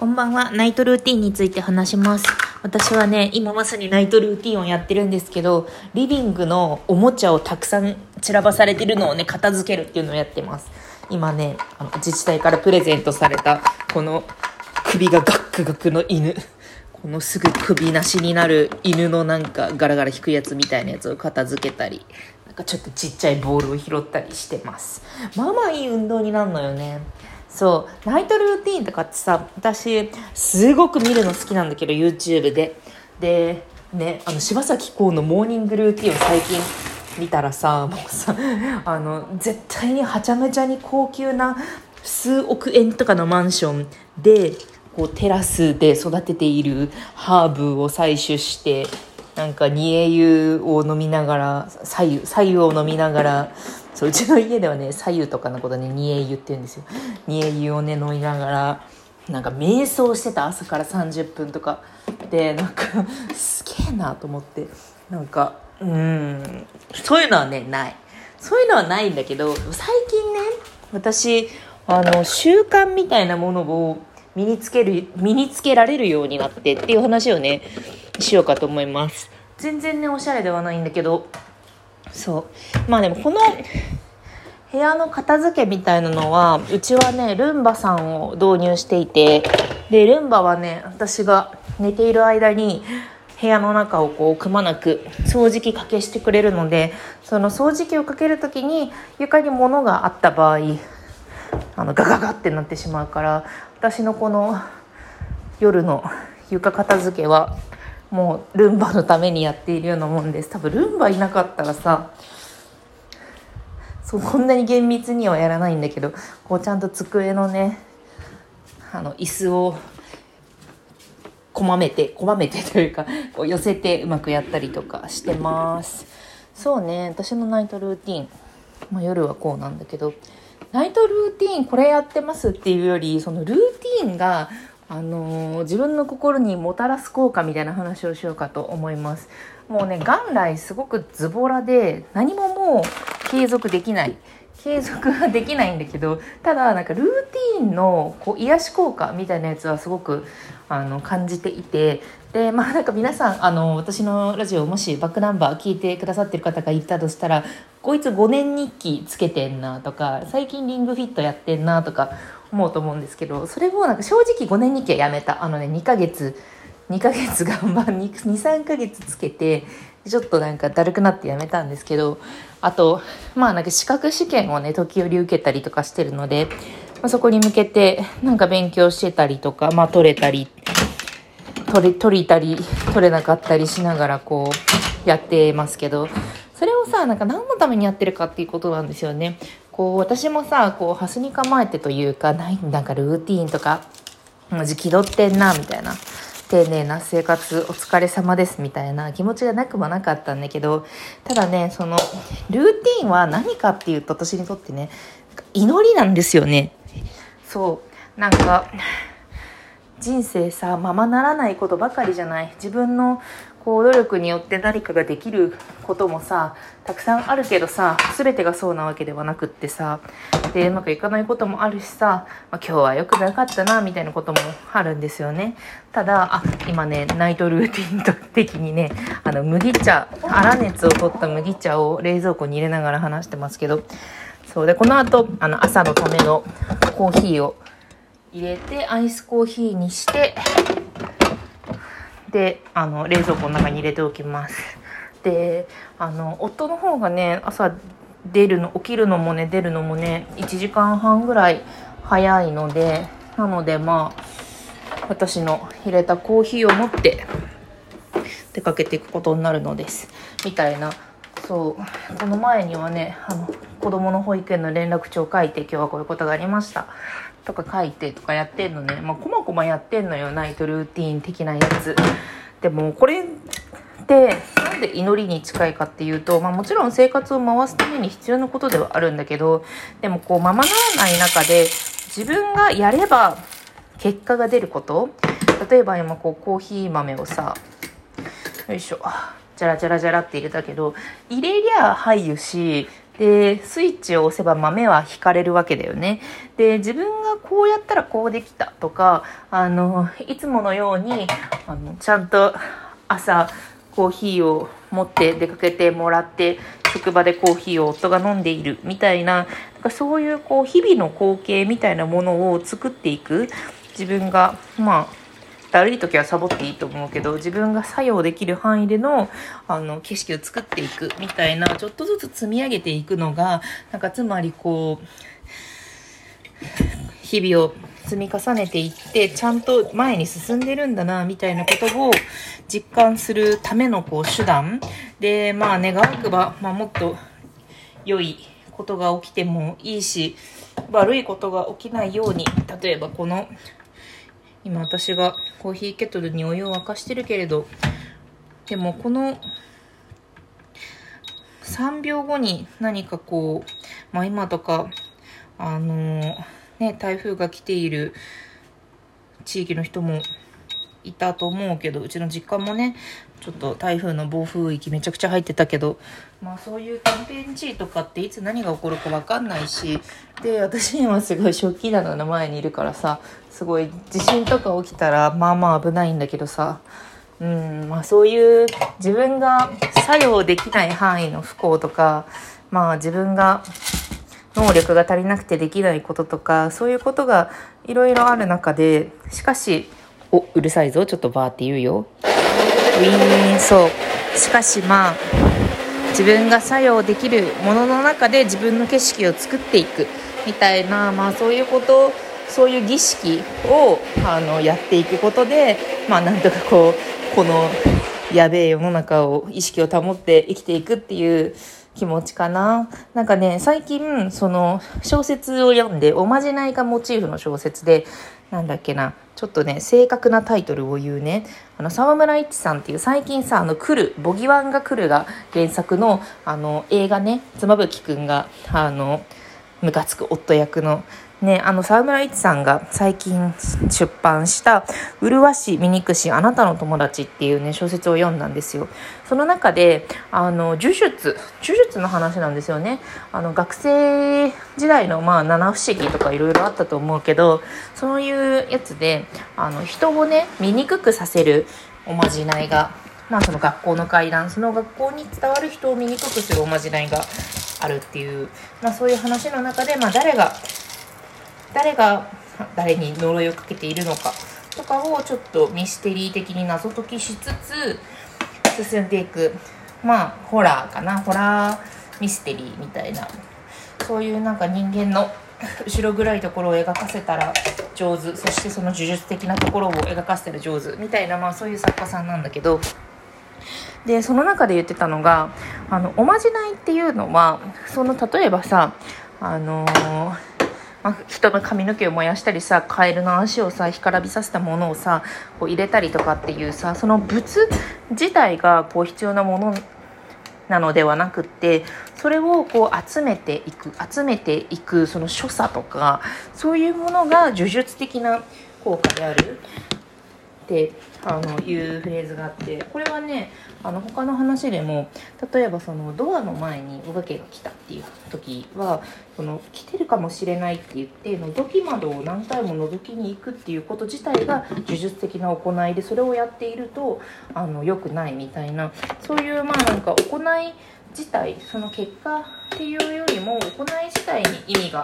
こんばんは。ナイトルーティンについて話します。私はね、今まさにナイトルーティンをやってるんですけど、リビングのおもちゃをたくさん散らばされてるのをね、片付けるっていうのをやってます。今ね、あの自治体からプレゼントされた、この首がガックガクの犬。このすぐ首なしになる犬のなんかガラガラ引くやつみたいなやつを片付けたり、なんかちょっとちっちゃいボールを拾ったりしてます。まあまあいい運動になるのよね。そう。ナイトルーティンとかってさ私すごく見るの好きなんだけど YouTube で。でねあの柴咲コウのモーニングルーティンを最近見たらさもうさあの絶対にはちゃめちゃに高級な数億円とかのマンションでこうテラスで育てているハーブを採取してなんか煮え湯を飲みながら左右左右を飲みながらそううちの家ではね左右とかのことね煮え湯って言うんですよ。煮え湯をね飲みながらなんか瞑想してた朝から30分とか。でなんかすげえなと思って。なんかうんそういうのはねない。そういうのはないんだけど最近ね私あの習慣みたいなものを身につける身につけられるようになってっていう話をねしようかと思います。全然ねおしゃれではないんだけどそう。まあでもこの部屋の片付けみたいなのはうちはねルンバさんを導入していてでルンバはね私が寝ている間に部屋の中をこうくまなく掃除機かけしてくれるのでその掃除機をかける時に床に物があった場合あのガガガってなってしまうから私のこの夜の床片付けはもうルンバのためにやっているようなもんです。多分ルンバいなかったらさそうこんなに厳密にはやらないんだけどこうちゃんと机のねあの椅子をこまめてこまめてというかこう寄せてうまくやったりとかしてます。そうね私のナイトルーティン、まあ、夜はこうなんだけど。ナイトルーティンこれやってますっていうよりそのルーティンがあのー自分の心にもたらす効果みたいな話をしようかと思います。もうね元来すごくズボラで何ももう継続できない。継続はできないんだけどただなんかルーティンのこう癒し効果みたいなやつはすごくあの感じていて。でまあなんか皆さんあの私のラジオもしバックナンバー聞いてくださってる方がいたとしたらこいつ5年日記つけてんなとか最近リングフィットやってんなとか思うと思うんですけどそれもなんか正直5年日記はやめたあのね2ヶ月2ヶ月頑張る23ヶ月つけてちょっとなんかだるくなってやめたんですけどあとまあなんか資格試験をね時折受けたりとかしてるので、まあ、そこに向けてなんか勉強してたりとかまあ取れたり取れ取りたり取れなかったりしながらこうやってますけどそれをさなんか何のためにやってるかっていうことなんですよね。こう私もさこうハスに構えてというかないなんかルーティンとかマジ気取ってんなみたいな。丁寧な生活お疲れ様ですみたいな気持ちがなくもなかったんだけどただねそのルーティンは何かっていうと私にとってね祈りなんですよね。そう。なんか人生さままならないことばかりじゃない。自分のこう努力によって何かができることもさたくさんあるけどさ全てがそうなわけではなくってさでうまくいかないこともあるしさ、まあ、今日は良くなかったなみたいなこともあるんですよね。ただあ今ねナイトルーティン的にねあの麦茶粗熱を取った麦茶を冷蔵庫に入れながら話してますけど。そうでこの後あの朝のためのコーヒーを入れてアイスコーヒーにしてであの冷蔵庫の中に入れておきます。であの夫の方がね朝出るの起きるのもね出るのもね1時間半ぐらい早いのでなのでまあ私の入れたコーヒーを持って出かけていくことになるのです。みたいなそうこの前にはねあの子供の保育園の連絡帳書いて今日はこういうことがありました。とか書いてとかやってんのね。まあこまこまやってんのよナイトルーティン的なやつ。でもこれってなんで祈りに近いかっていうと、まあ、もちろん生活を回すために必要なことではあるんだけどでもこうままならない中で自分がやれば結果が出ること。例えば今こうコーヒー豆をさよいしょ。じゃらじゃらじゃらって入れたけど入れりゃ入るしで、スイッチを押せば豆は引かれるわけだよね。で、自分がこうやったらこうできたとか、あの、いつものように、あの、ちゃんと朝、コーヒーを持って出かけてもらって、職場でコーヒーを夫が飲んでいるみたいな、なんかそういうこう日々の光景みたいなものを作っていく自分が、まあ、だるい時はサボっていいと思うけど自分が作用できる範囲でのあの景色を作っていくみたいなちょっとずつ積み上げていくのがなんかつまりこう日々を積み重ねていってちゃんと前に進んでるんだなみたいなことを実感するためのこう手段。でまあ願わくば、まあ、もっと良いことが起きてもいいし悪いことが起きないように例えばこの今私がコーヒーケトルにお湯を沸かしてるけれどでもこの3秒後に何かこう、まあ、今とかあのね台風が来ている地域の人もいたと思うけどうちの実家もねちょっと台風の暴風域めちゃくちゃ入ってたけどまあそういうキャンペーン地とかっていつ何が起こるか分かんないしで私今すごい食器棚の前にいるからさすごい地震とか起きたらまあまあ危ないんだけどさうんまあそういう自分が作用できない範囲の不幸とかまあ自分が能力が足りなくてできないこととかそういうことがいろいろある中でしかしおうるさいぞ。ちょっとバーって言うよ。ウィーンそう。しかしまあ自分が作用できるものの中で自分の景色を作っていく。みたいなまあそういうことそういう儀式をあのやっていくことでまあなんとかこうこのやべえ世の中を意識を保って生きていくっていう気持ちかな。なんかね、最近、その、小説を読んで、おまじないがモチーフの小説で、なんだっけな、ちょっとね、正確なタイトルを言うね、あの、沢村一さんっていう、最近さ、あの、来る、ボギワンが来るが原作の、あの、映画ね、妻夫木くんが、あの、ムカつく夫役のね、あの、沢村一さんが最近出版した「麗しい醜しあなたの友達」っていうね小説を読んだんですよ。その中であの呪術呪術の話なんですよね。あの学生時代のまあ七不思議とかいろいろあったと思うけどそういうやつであの人をね醜くさせるおまじないがまあその学校の階段その学校に伝わる人を醜くするおまじないがあるっていう、まあ、そういう話の中で、まあ、誰が誰が誰に呪いをかけているのかとかをちょっとミステリー的に謎解きしつつ進んでいく。まあホラーかな。ホラーミステリーみたいな。そういうなんか人間の 後ろ暗いところを描かせたら上手。そしてその呪術的なところを描かせたら上手みたいな、まあ、そういう作家さんなんだけど。でその中で言ってたのがあのおまじないっていうのはその例えばさあのーまあ、人の髪の毛を燃やしたりさカエルの足をさ干からびさせたものをさこう入れたりとかっていうさその物自体がこう必要なものなのではなくってそれをこう集めていく集めていくその所作とかそういうものが呪術的な効果である。ってあのいうフレーズがあってこれはねあの他の話でも例えばそのドアの前にお化けが来たっていう時はその来てるかもしれないって言って覗き窓を何回も覗きに行くっていうこと自体が呪術的な行いでそれをやっているとあの良くないみたいなそういうまあなんか行い自体その結果っていうよりも行い自体に意味が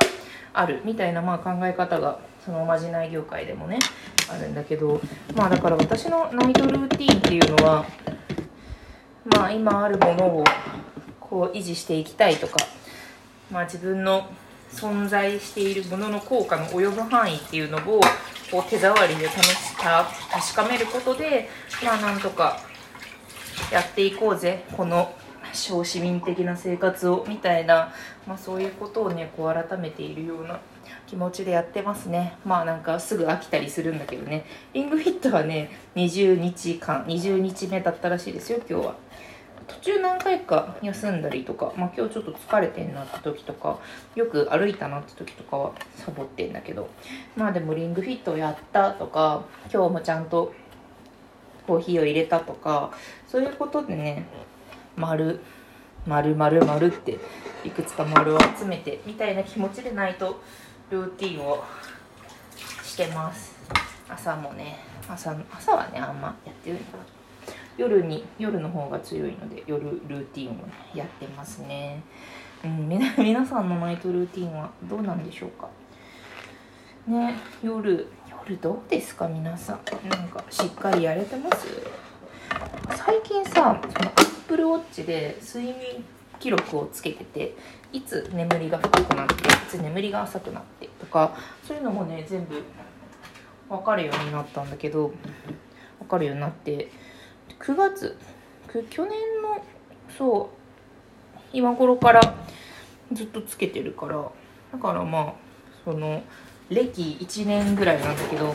あるみたいなまあ考え方がそのおまじない業界でもねあるんだけどまあだから私のナイトルーティーンっていうのはまあ今あるものをこう維持していきたいとか、まあ、自分の存在しているものの効果の及ぶ範囲っていうのをこう手触りで試した確かめることでまあなんとかやっていこうぜこの小市民的な生活をみたいな、まあ、そういうことをねこう改めているような気持ちでやってますね。まあなんかすぐ飽きたりするんだけどね。リングフィットはね20日間20日目だったらしいですよ今日は。途中何回か休んだりとか、まあ、今日ちょっと疲れてんなって時とかよく歩いたなって時とかはサボってんだけど。まあでもリングフィットをやったとか今日もちゃんとコーヒーを入れたとかそういうことでね丸丸丸丸っていくつか丸を集めてみたいな気持ちでないとルーティンをしてます。朝もね朝朝はねあんまやってる夜に夜の方が強いので夜ルーティンをやってますね。うん 皆さんのナイトルーティンはどうなんでしょうか。ね夜夜どうですか？皆さん。なんかしっかりやれてます？最近さそのアップルウォッチで睡眠記録をつけてていつ眠りが深くなっていつ眠りが浅くなってとかそういうのもね全部分かるようになったんだけど分かるようになって9月去年のそう今頃からずっとつけてるからだからまあその歴1年ぐらいなんだけど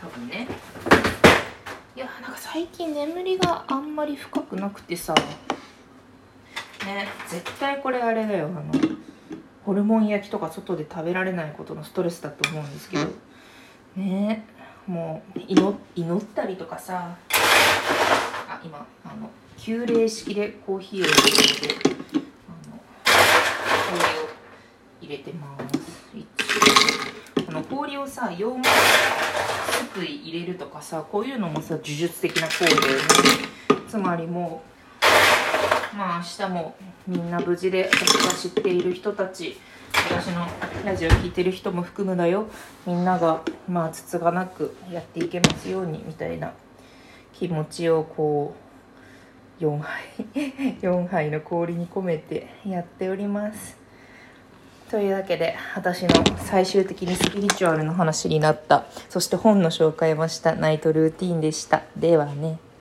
多分ね。いやなんか最近眠りがあんまり深くなくてさね絶対これあれだよあのホルモン焼きとか外で食べられないことのストレスだと思うんですけど。ねもう祈祈ったりとかさあ今あの急冷式でコーヒーを入れてあの氷を入れてます。あの氷をさ4枚すくい入れるとかさこういうのもさ呪術的な行為だよね。つまりもうまあ明日もみんな無事で私が知っている人たち私のラジオ聴いてる人も含むだよ。みんながまあつつがなくやっていけますようにみたいな気持ちをこう4杯 4杯の氷に込めてやっております。というわけで私の最終的にスピリチュアルの話になった。そして本の紹介もしたナイトルーティンでした。ではね。